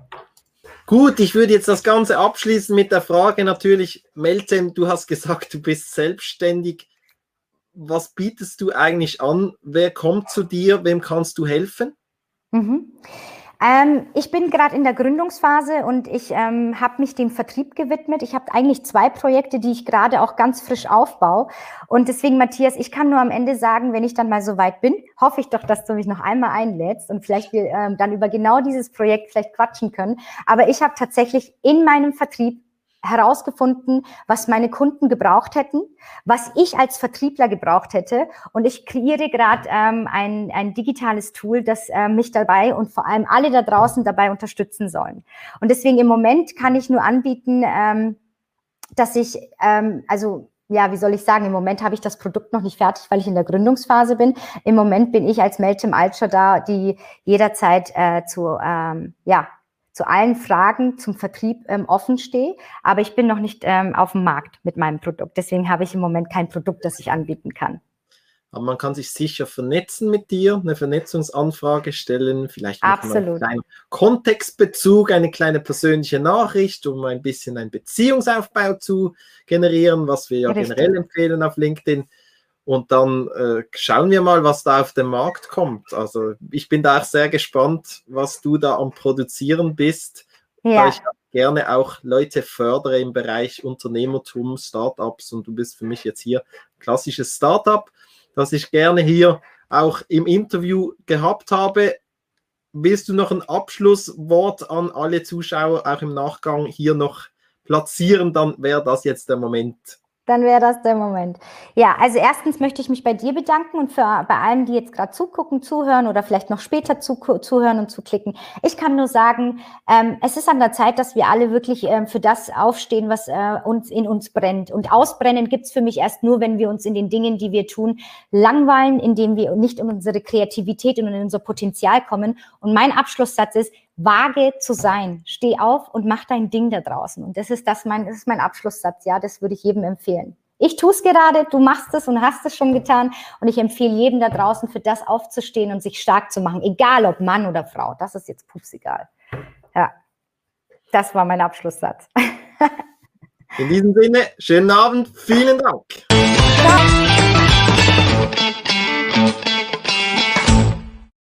Gut, ich würde jetzt das Ganze abschließen mit der Frage natürlich, Meltem, du hast gesagt, du bist selbstständig was bietest du eigentlich an? Wer kommt zu dir? Wem kannst du helfen? Mhm. Ähm, ich bin gerade in der Gründungsphase und ich ähm, habe mich dem Vertrieb gewidmet. Ich habe eigentlich zwei Projekte, die ich gerade auch ganz frisch aufbaue. Und deswegen, Matthias, ich kann nur am Ende sagen, wenn ich dann mal so weit bin, hoffe ich doch, dass du mich noch einmal einlädst und vielleicht wir ähm, dann über genau dieses Projekt vielleicht quatschen können. Aber ich habe tatsächlich in meinem Vertrieb herausgefunden, was meine Kunden gebraucht hätten, was ich als Vertriebler gebraucht hätte. Und ich kreiere gerade ähm, ein, ein digitales Tool, das äh, mich dabei und vor allem alle da draußen dabei unterstützen sollen. Und deswegen im Moment kann ich nur anbieten, ähm, dass ich, ähm, also ja, wie soll ich sagen, im Moment habe ich das Produkt noch nicht fertig, weil ich in der Gründungsphase bin. Im Moment bin ich als Meltem Altscher da, die jederzeit äh, zu, ähm, ja, zu allen Fragen zum Vertrieb ähm, offen stehe, aber ich bin noch nicht ähm, auf dem Markt mit meinem Produkt. Deswegen habe ich im Moment kein Produkt, das ich anbieten kann. Aber man kann sich sicher vernetzen mit dir, eine Vernetzungsanfrage stellen, vielleicht noch einen Kontextbezug, eine kleine persönliche Nachricht, um ein bisschen einen Beziehungsaufbau zu generieren, was wir ja Richtig. generell empfehlen auf LinkedIn. Und dann äh, schauen wir mal, was da auf den Markt kommt. Also ich bin da auch sehr gespannt, was du da am Produzieren bist. Ja. Ich gerne auch Leute fördere im Bereich Unternehmertum, Startups und du bist für mich jetzt hier klassisches Startup das ich gerne hier auch im Interview gehabt habe. Willst du noch ein Abschlusswort an alle Zuschauer auch im Nachgang hier noch platzieren? Dann wäre das jetzt der Moment dann wäre das der Moment. Ja, also erstens möchte ich mich bei dir bedanken und für bei allen, die jetzt gerade zugucken, zuhören oder vielleicht noch später zu, zuhören und zuklicken. Ich kann nur sagen, ähm, es ist an der Zeit, dass wir alle wirklich ähm, für das aufstehen, was äh, uns in uns brennt. Und ausbrennen gibt's für mich erst nur, wenn wir uns in den Dingen, die wir tun, langweilen, indem wir nicht in unsere Kreativität und in unser Potenzial kommen. Und mein Abschlusssatz ist, Wage zu sein. Steh auf und mach dein Ding da draußen. Und das ist das mein, das ist mein Abschlusssatz. Ja, das würde ich jedem empfehlen. Ich tue es gerade, du machst es und hast es schon getan. Und ich empfehle jedem da draußen, für das aufzustehen und sich stark zu machen. Egal ob Mann oder Frau. Das ist jetzt pups egal. Ja, das war mein Abschlusssatz. In diesem Sinne, schönen Abend. Vielen Dank. Ja.